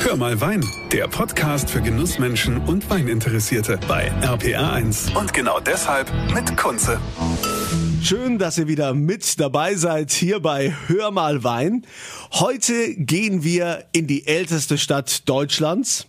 Hör mal Wein, der Podcast für Genussmenschen und Weininteressierte bei RPR1. Und genau deshalb mit Kunze. Schön, dass ihr wieder mit dabei seid hier bei Hör mal Wein. Heute gehen wir in die älteste Stadt Deutschlands.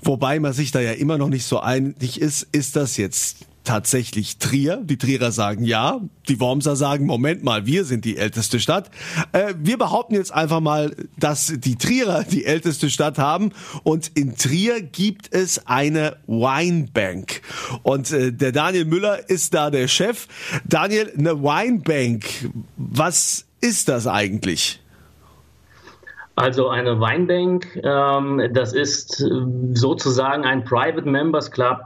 Wobei man sich da ja immer noch nicht so einig ist, ist das jetzt tatsächlich Trier. Die Trierer sagen ja, die Wormser sagen, Moment mal, wir sind die älteste Stadt. Äh, wir behaupten jetzt einfach mal, dass die Trierer die älteste Stadt haben und in Trier gibt es eine Winebank. Und äh, der Daniel Müller ist da der Chef. Daniel, eine Winebank, was ist das eigentlich? Also eine Weinbank, ähm, das ist sozusagen ein Private Members Club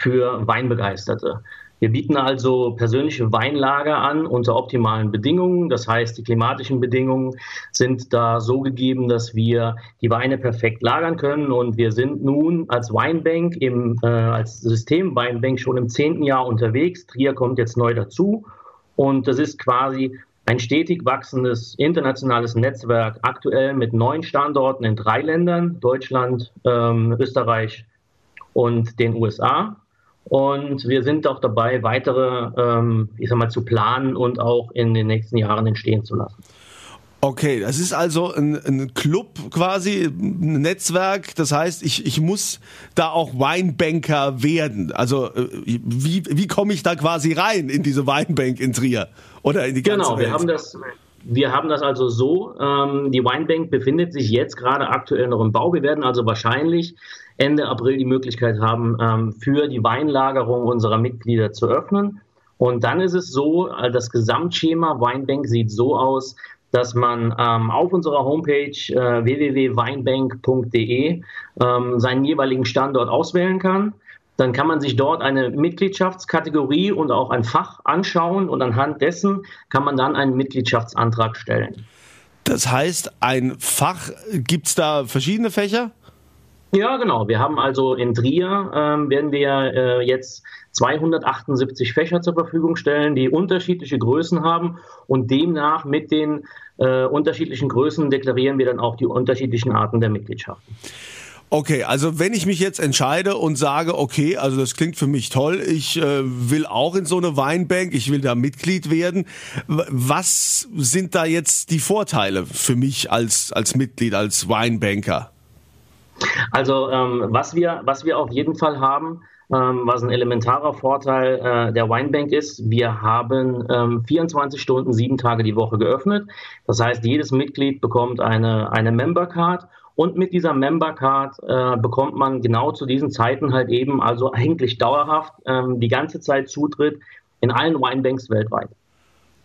für Weinbegeisterte. Wir bieten also persönliche Weinlager an unter optimalen Bedingungen. Das heißt, die klimatischen Bedingungen sind da so gegeben, dass wir die Weine perfekt lagern können. Und wir sind nun als Weinbank, im, äh, als System Weinbank schon im zehnten Jahr unterwegs. Trier kommt jetzt neu dazu. Und das ist quasi ein stetig wachsendes internationales Netzwerk, aktuell mit neun Standorten in drei Ländern, Deutschland, ähm, Österreich und den USA. Und wir sind auch dabei, weitere, ähm, ich sag mal, zu planen und auch in den nächsten Jahren entstehen zu lassen. Okay, das ist also ein, ein, Club quasi, ein Netzwerk. Das heißt, ich, ich muss da auch Weinbanker werden. Also äh, wie, wie komme ich da quasi rein in diese Weinbank in Trier oder in die ganze Genau, Welt? wir haben das. Wir haben das also so, ähm, die Weinbank befindet sich jetzt gerade aktuell noch im Bau. Wir werden also wahrscheinlich Ende April die Möglichkeit haben, ähm, für die Weinlagerung unserer Mitglieder zu öffnen. Und dann ist es so, äh, das Gesamtschema Weinbank sieht so aus, dass man ähm, auf unserer Homepage äh, www.weinbank.de ähm, seinen jeweiligen Standort auswählen kann. Dann kann man sich dort eine Mitgliedschaftskategorie und auch ein Fach anschauen und anhand dessen kann man dann einen Mitgliedschaftsantrag stellen. Das heißt, ein Fach, gibt es da verschiedene Fächer? Ja, genau. Wir haben also in Trier, ähm, werden wir äh, jetzt 278 Fächer zur Verfügung stellen, die unterschiedliche Größen haben und demnach mit den äh, unterschiedlichen Größen deklarieren wir dann auch die unterschiedlichen Arten der Mitgliedschaften. Okay, also wenn ich mich jetzt entscheide und sage, okay, also das klingt für mich toll, ich äh, will auch in so eine Weinbank, ich will da Mitglied werden, was sind da jetzt die Vorteile für mich als, als Mitglied, als Weinbanker? Also ähm, was, wir, was wir auf jeden Fall haben, ähm, was ein elementarer Vorteil äh, der Winebank ist, wir haben ähm, 24 Stunden, sieben Tage die Woche geöffnet. Das heißt, jedes Mitglied bekommt eine, eine Member Card und mit dieser Member Card äh, bekommt man genau zu diesen Zeiten halt eben, also eigentlich dauerhaft, ähm, die ganze Zeit Zutritt in allen Winebanks weltweit.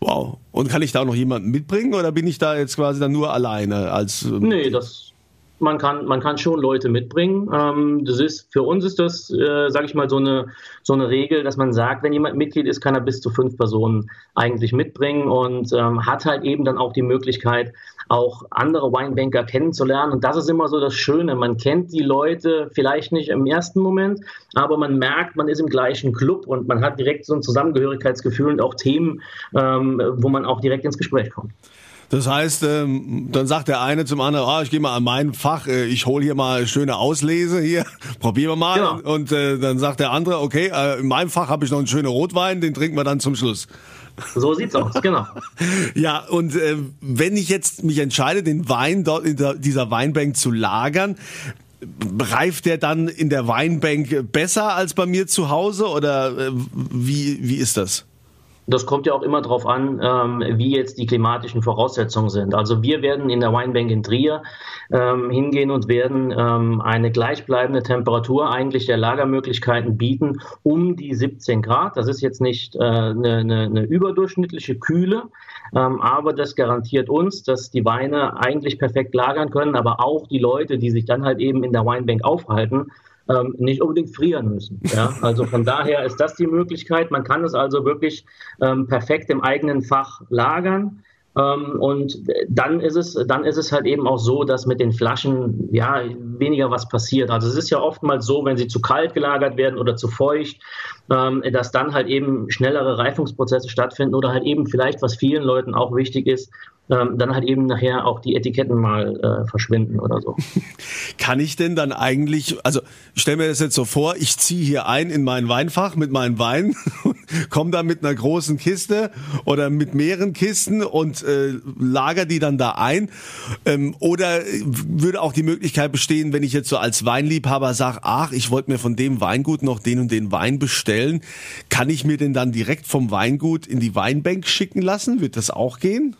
Wow. Und kann ich da noch jemanden mitbringen oder bin ich da jetzt quasi dann nur alleine als. Ähm nee, das, man kann, man kann schon Leute mitbringen. Ähm, das ist, für uns ist das, äh, sage ich mal, so eine, so eine Regel, dass man sagt, wenn jemand Mitglied ist, kann er bis zu fünf Personen eigentlich mitbringen und ähm, hat halt eben dann auch die Möglichkeit, auch andere Winebanker kennenzulernen. Und das ist immer so das Schöne. Man kennt die Leute vielleicht nicht im ersten Moment, aber man merkt, man ist im gleichen Club und man hat direkt so ein Zusammengehörigkeitsgefühl und auch Themen, ähm, wo man auch direkt ins Gespräch kommt. Das heißt, ähm, dann sagt der eine zum anderen, ah, ich gehe mal an mein Fach, äh, ich hole hier mal schöne Auslese hier, probieren wir mal. Genau. Und äh, dann sagt der andere, okay, äh, in meinem Fach habe ich noch einen schönen Rotwein, den trinken wir dann zum Schluss. So sieht's aus, genau. ja, und äh, wenn ich jetzt mich entscheide, den Wein dort in dieser Weinbank zu lagern, reift der dann in der Weinbank besser als bei mir zu Hause oder äh, wie, wie ist das? Das kommt ja auch immer darauf an, ähm, wie jetzt die klimatischen Voraussetzungen sind. Also wir werden in der Weinbank in Trier ähm, hingehen und werden ähm, eine gleichbleibende Temperatur eigentlich der Lagermöglichkeiten bieten um die 17 Grad. Das ist jetzt nicht äh, eine, eine, eine überdurchschnittliche Kühle, ähm, aber das garantiert uns, dass die Weine eigentlich perfekt lagern können, aber auch die Leute, die sich dann halt eben in der Weinbank aufhalten, ähm, nicht unbedingt frieren müssen. Ja? Also von daher ist das die Möglichkeit. Man kann es also wirklich ähm, perfekt im eigenen Fach lagern. Ähm, und dann ist es, dann ist es halt eben auch so, dass mit den Flaschen ja weniger was passiert. Also es ist ja oftmals so, wenn sie zu kalt gelagert werden oder zu feucht, ähm, dass dann halt eben schnellere Reifungsprozesse stattfinden oder halt eben vielleicht, was vielen Leuten auch wichtig ist, ähm, dann halt eben nachher auch die Etiketten mal äh, verschwinden oder so. Kann ich denn dann eigentlich, also ich stelle mir das jetzt so vor, ich ziehe hier ein in mein Weinfach mit meinem Wein, komme da mit einer großen Kiste oder mit mehreren Kisten und äh, lager die dann da ein. Ähm, oder würde auch die Möglichkeit bestehen, wenn ich jetzt so als Weinliebhaber sage, ach, ich wollte mir von dem Weingut noch den und den Wein bestellen, kann ich mir den dann direkt vom Weingut in die Weinbank schicken lassen? Wird das auch gehen?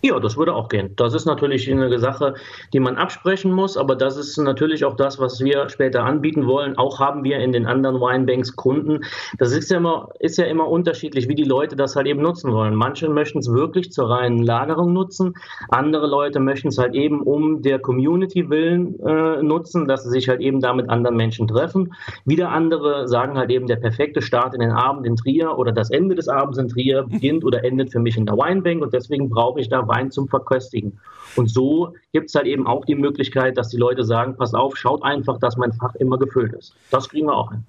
Ja, das würde auch gehen. Das ist natürlich eine Sache, die man absprechen muss, aber das ist natürlich auch das, was wir später anbieten wollen. Auch haben wir in den anderen Winebanks Kunden. Das ist ja immer, ist ja immer unterschiedlich, wie die Leute das halt eben nutzen wollen. Manche möchten es wirklich zur reinen Lagerung nutzen. Andere Leute möchten es halt eben um der Community willen äh, nutzen, dass sie sich halt eben da mit anderen Menschen treffen. Wieder andere sagen halt eben, der perfekte Start in den Abend in Trier oder das Ende des Abends in Trier beginnt oder endet für mich in der Winebank und deswegen brauche ich da Wein zum Verköstigen. Und so gibt es halt eben auch die Möglichkeit, dass die Leute sagen, pass auf, schaut einfach, dass mein Fach immer gefüllt ist. Das kriegen wir auch hin.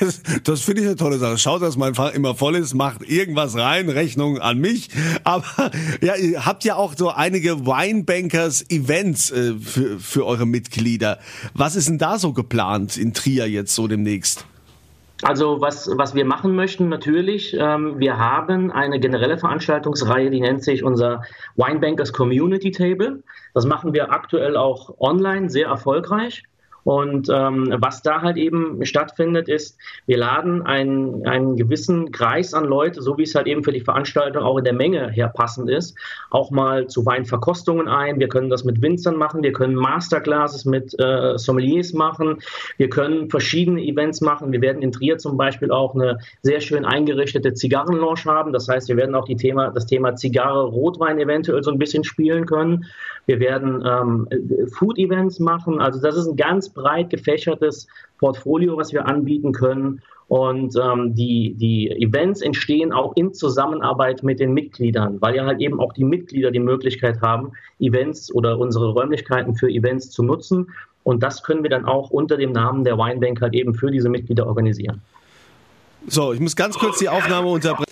das, das finde ich eine tolle Sache. Schaut, dass mein Fach immer voll ist, macht irgendwas rein, Rechnung an mich. Aber ja, ihr habt ja auch so einige Winebankers-Events äh, für, für eure Mitglieder. Was ist denn da so geplant in Trier jetzt so demnächst? Also was, was wir machen möchten natürlich, ähm, wir haben eine generelle Veranstaltungsreihe, die nennt sich unser Winebankers Community Table. Das machen wir aktuell auch online sehr erfolgreich. Und ähm, was da halt eben stattfindet, ist, wir laden einen, einen gewissen Kreis an Leute, so wie es halt eben für die Veranstaltung auch in der Menge her passend ist, auch mal zu Weinverkostungen ein. Wir können das mit Winzern machen, wir können Masterclasses mit äh, Sommeliers machen, wir können verschiedene Events machen. Wir werden in Trier zum Beispiel auch eine sehr schön eingerichtete Zigarrenlounge haben. Das heißt, wir werden auch die Thema, das Thema Zigarre, Rotwein eventuell so ein bisschen spielen können. Wir werden ähm, Food-Events machen. Also das ist ein ganz breit gefächertes Portfolio, was wir anbieten können. Und ähm, die, die Events entstehen auch in Zusammenarbeit mit den Mitgliedern, weil ja halt eben auch die Mitglieder die Möglichkeit haben, Events oder unsere Räumlichkeiten für Events zu nutzen. Und das können wir dann auch unter dem Namen der Winebank halt eben für diese Mitglieder organisieren. So, ich muss ganz kurz die Aufnahme unterbrechen.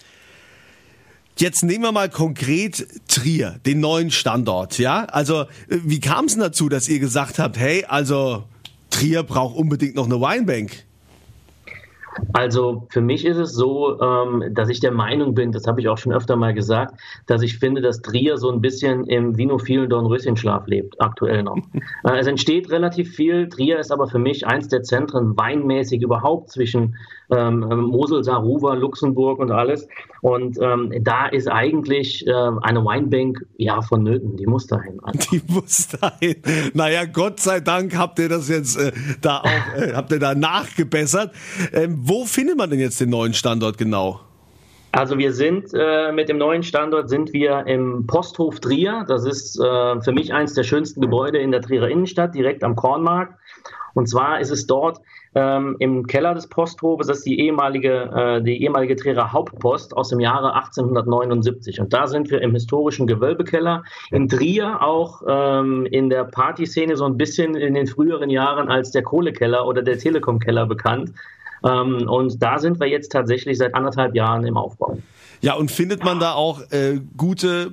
Jetzt nehmen wir mal konkret Trier, den neuen Standort, ja? Also, äh, wie kam es dazu, dass ihr gesagt habt, hey, also Trier braucht unbedingt noch eine Winebank? Also für mich ist es so, ähm, dass ich der Meinung bin, das habe ich auch schon öfter mal gesagt, dass ich finde, dass Trier so ein bisschen im vinophilen Dornröschenschlaf lebt, aktuell noch. äh, es entsteht relativ viel. Trier ist aber für mich eins der Zentren weinmäßig überhaupt zwischen ähm, Mosel, Saruwa, Luxemburg und alles. Und ähm, da ist eigentlich äh, eine Winebank ja vonnöten. Die muss dahin. Also. Die muss dahin. Naja, Gott sei Dank habt ihr das jetzt äh, da auch, äh, habt ihr da nachgebessert. Ähm, wo findet man denn jetzt den neuen Standort genau? Also wir sind äh, mit dem neuen Standort sind wir im Posthof Trier. Das ist äh, für mich eines der schönsten Gebäude in der Trierer Innenstadt, direkt am Kornmarkt. Und zwar ist es dort ähm, im Keller des Posthofes, das ist die ehemalige, äh, die ehemalige Trierer Hauptpost aus dem Jahre 1879. Und da sind wir im historischen Gewölbekeller. In Trier auch ähm, in der Partyszene so ein bisschen in den früheren Jahren als der Kohlekeller oder der Telekomkeller bekannt. Ähm, und da sind wir jetzt tatsächlich seit anderthalb Jahren im Aufbau. Ja, und findet man da auch äh, gute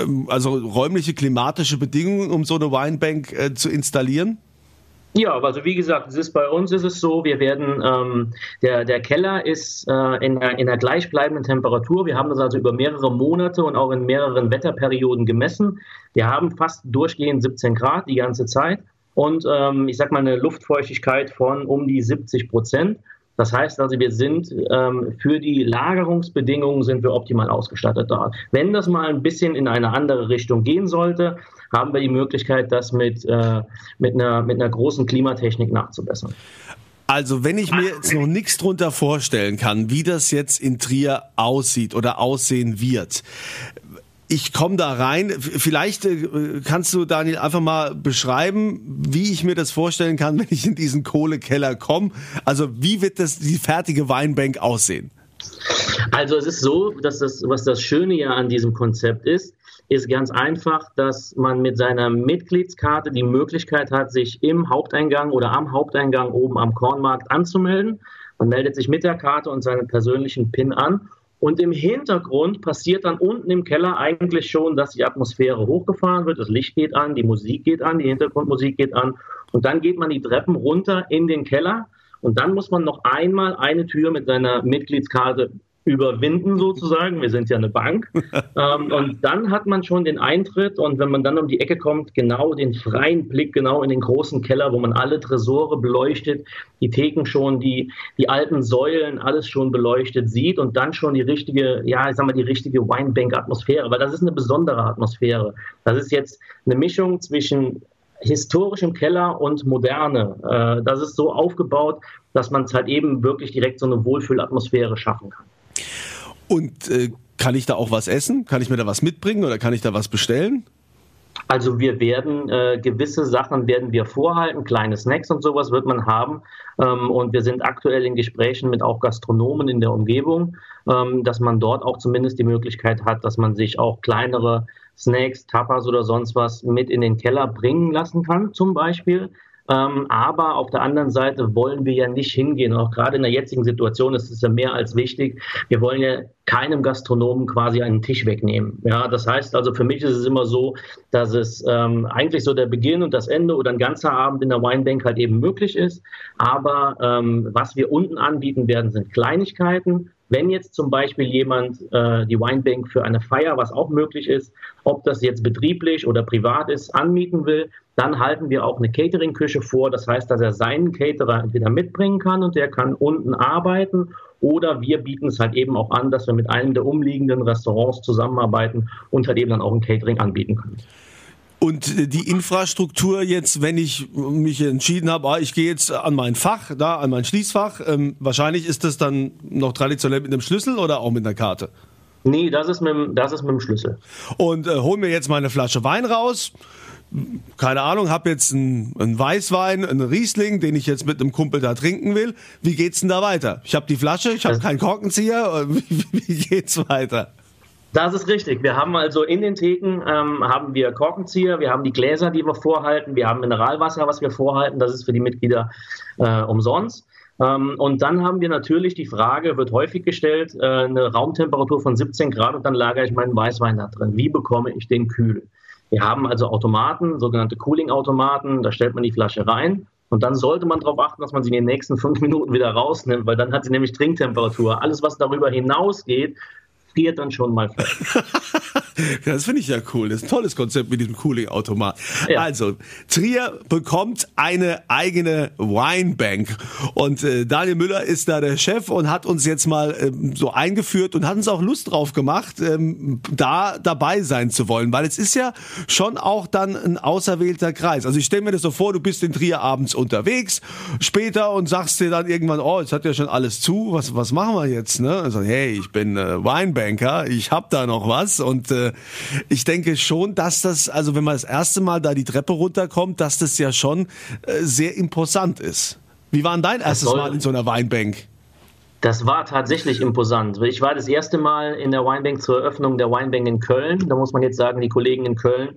ähm, also räumliche, klimatische Bedingungen, um so eine Winebank äh, zu installieren? Ja, also wie gesagt, es ist bei uns ist es so, wir werden ähm, der, der Keller ist äh, in, der, in der gleichbleibenden Temperatur. Wir haben das also über mehrere Monate und auch in mehreren Wetterperioden gemessen. Wir haben fast durchgehend 17 Grad die ganze Zeit und ähm, ich sag mal eine Luftfeuchtigkeit von um die 70 Prozent. Das heißt also, wir sind ähm, für die Lagerungsbedingungen sind wir optimal ausgestattet da. Wenn das mal ein bisschen in eine andere Richtung gehen sollte, haben wir die Möglichkeit, das mit, äh, mit, einer, mit einer großen Klimatechnik nachzubessern. Also, wenn ich mir jetzt noch nichts drunter vorstellen kann, wie das jetzt in Trier aussieht oder aussehen wird, ich komme da rein. Vielleicht äh, kannst du, Daniel, einfach mal beschreiben, wie ich mir das vorstellen kann, wenn ich in diesen Kohlekeller komme. Also wie wird das die fertige Weinbank aussehen? Also es ist so, dass das, was das Schöne ja an diesem Konzept ist, ist ganz einfach, dass man mit seiner Mitgliedskarte die Möglichkeit hat, sich im Haupteingang oder am Haupteingang oben am Kornmarkt anzumelden. Man meldet sich mit der Karte und seinem persönlichen PIN an Und im Hintergrund passiert dann unten im Keller eigentlich schon, dass die Atmosphäre hochgefahren wird, das Licht geht an, die Musik geht an, die Hintergrundmusik geht an. Und dann geht man die Treppen runter in den Keller. Und dann muss man noch einmal eine Tür mit seiner Mitgliedskarte überwinden sozusagen. Wir sind ja eine Bank. ähm, und dann hat man schon den Eintritt und wenn man dann um die Ecke kommt, genau den freien Blick genau in den großen Keller, wo man alle Tresore beleuchtet, die Theken schon, die, die alten Säulen, alles schon beleuchtet sieht und dann schon die richtige, ja, ich sag mal, die richtige Winebank-Atmosphäre, weil das ist eine besondere Atmosphäre. Das ist jetzt eine Mischung zwischen historischem Keller und moderne. Äh, das ist so aufgebaut, dass man es halt eben wirklich direkt so eine Wohlfühlatmosphäre schaffen kann. Und äh, kann ich da auch was essen? Kann ich mir da was mitbringen oder kann ich da was bestellen? Also wir werden äh, gewisse Sachen werden wir vorhalten, kleine Snacks und sowas wird man haben. Ähm, und wir sind aktuell in Gesprächen mit auch Gastronomen in der Umgebung, ähm, dass man dort auch zumindest die Möglichkeit hat, dass man sich auch kleinere Snacks, Tapas oder sonst was mit in den Keller bringen lassen kann, zum Beispiel. Ähm, aber auf der anderen Seite wollen wir ja nicht hingehen. Auch gerade in der jetzigen Situation ist es ja mehr als wichtig. Wir wollen ja keinem Gastronomen quasi einen Tisch wegnehmen. Ja, das heißt also für mich ist es immer so, dass es ähm, eigentlich so der Beginn und das Ende oder ein ganzer Abend in der Winebank halt eben möglich ist. Aber ähm, was wir unten anbieten werden, sind Kleinigkeiten. Wenn jetzt zum Beispiel jemand äh, die Winebank für eine Feier, was auch möglich ist, ob das jetzt betrieblich oder privat ist, anmieten will, dann halten wir auch eine Catering-Küche vor. Das heißt, dass er seinen Caterer entweder mitbringen kann und der kann unten arbeiten oder wir bieten es halt eben auch an, dass wir mit einem der umliegenden Restaurants zusammenarbeiten und halt eben dann auch ein Catering anbieten können. Und äh, die Infrastruktur jetzt, wenn ich mich entschieden habe, ah, ich gehe jetzt an mein Fach, da an mein Schließfach, ähm, wahrscheinlich ist das dann noch traditionell mit einem Schlüssel oder auch mit einer Karte? Nee, das ist mit, das ist mit dem Schlüssel. Und äh, hol mir jetzt meine Flasche Wein raus, keine Ahnung, habe jetzt einen, einen Weißwein, einen Riesling, den ich jetzt mit einem Kumpel da trinken will. Wie geht's denn da weiter? Ich habe die Flasche, ich habe keinen Korkenzieher. Wie, wie geht's weiter? Das ist richtig. Wir haben also in den Theken ähm, haben wir Korkenzieher, wir haben die Gläser, die wir vorhalten, wir haben Mineralwasser, was wir vorhalten. Das ist für die Mitglieder äh, umsonst. Ähm, und dann haben wir natürlich die Frage, wird häufig gestellt, äh, eine Raumtemperatur von 17 Grad und dann lagere ich meinen Weißwein da drin. Wie bekomme ich den kühl? Wir haben also Automaten, sogenannte Cooling-Automaten, da stellt man die Flasche rein und dann sollte man darauf achten, dass man sie in den nächsten fünf Minuten wieder rausnimmt, weil dann hat sie nämlich Trinktemperatur. Alles, was darüber hinausgeht, friert dann schon mal fest. das finde ich ja cool. Das ist ein tolles Konzept mit diesem Cooling-Automat. Ja. Also, Trier bekommt eine eigene Winebank. Und äh, Daniel Müller ist da der Chef und hat uns jetzt mal ähm, so eingeführt und hat uns auch Lust drauf gemacht, ähm, da dabei sein zu wollen. Weil es ist ja schon auch dann ein auserwählter Kreis. Also ich stelle mir das so vor, du bist in Trier abends unterwegs, später und sagst dir dann irgendwann, oh, jetzt hat ja schon alles zu, was, was machen wir jetzt? Ne? Also, hey, ich bin äh, Winebanker, ich hab da noch was und äh, ich denke schon, dass das, also wenn man das erste Mal da die Treppe runterkommt, dass das ja schon äh, sehr imposant ist. Wie war denn dein erstes Mal in so einer Weinbank? Das war tatsächlich imposant. Ich war das erste Mal in der Weinbank zur Eröffnung der Weinbank in Köln. Da muss man jetzt sagen, die Kollegen in Köln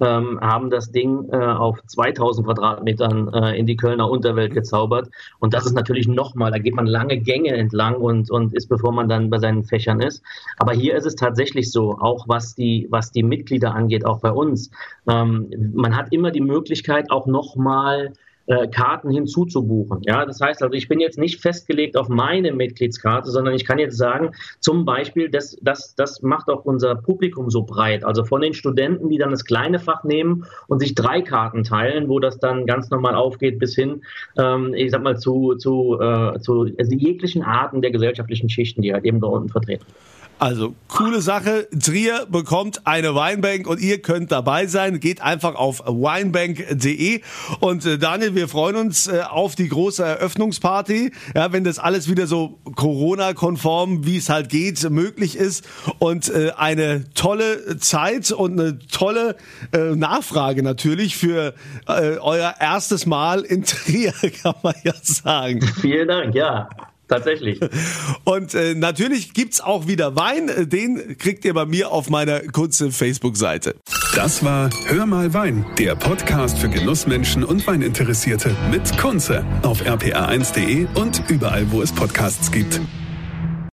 ähm, haben das Ding äh, auf 2000 Quadratmetern äh, in die Kölner Unterwelt gezaubert. Und das ist natürlich nochmal, da geht man lange Gänge entlang und, und ist, bevor man dann bei seinen Fächern ist. Aber hier ist es tatsächlich so, auch was die, was die Mitglieder angeht, auch bei uns. Ähm, man hat immer die Möglichkeit, auch nochmal äh, Karten hinzuzubuchen. Ja, das heißt also, ich bin jetzt nicht festgelegt auf meine Mitgliedskarte, sondern ich kann jetzt sagen, zum Beispiel, das, das, das macht auch unser Publikum so breit. Also von den Studenten, die dann das kleine Fach nehmen und sich drei Karten teilen, wo das dann ganz normal aufgeht, bis hin, ähm, ich sag mal, zu, zu, äh, zu also jeglichen Arten der gesellschaftlichen Schichten, die halt eben da unten vertreten. Also, coole Sache. Trier bekommt eine Weinbank und ihr könnt dabei sein. Geht einfach auf winebank.de. Und äh, Daniel, wir freuen uns äh, auf die große Eröffnungsparty. Ja, wenn das alles wieder so Corona-konform, wie es halt geht, möglich ist. Und äh, eine tolle Zeit und eine tolle äh, Nachfrage natürlich für äh, euer erstes Mal in Trier, kann man ja sagen. Vielen Dank, ja. Tatsächlich. Und äh, natürlich gibt's auch wieder Wein. Den kriegt ihr bei mir auf meiner kurzen Facebook-Seite. Das war Hör mal Wein, der Podcast für Genussmenschen und Weininteressierte mit Kunze auf rpa1.de und überall, wo es Podcasts gibt.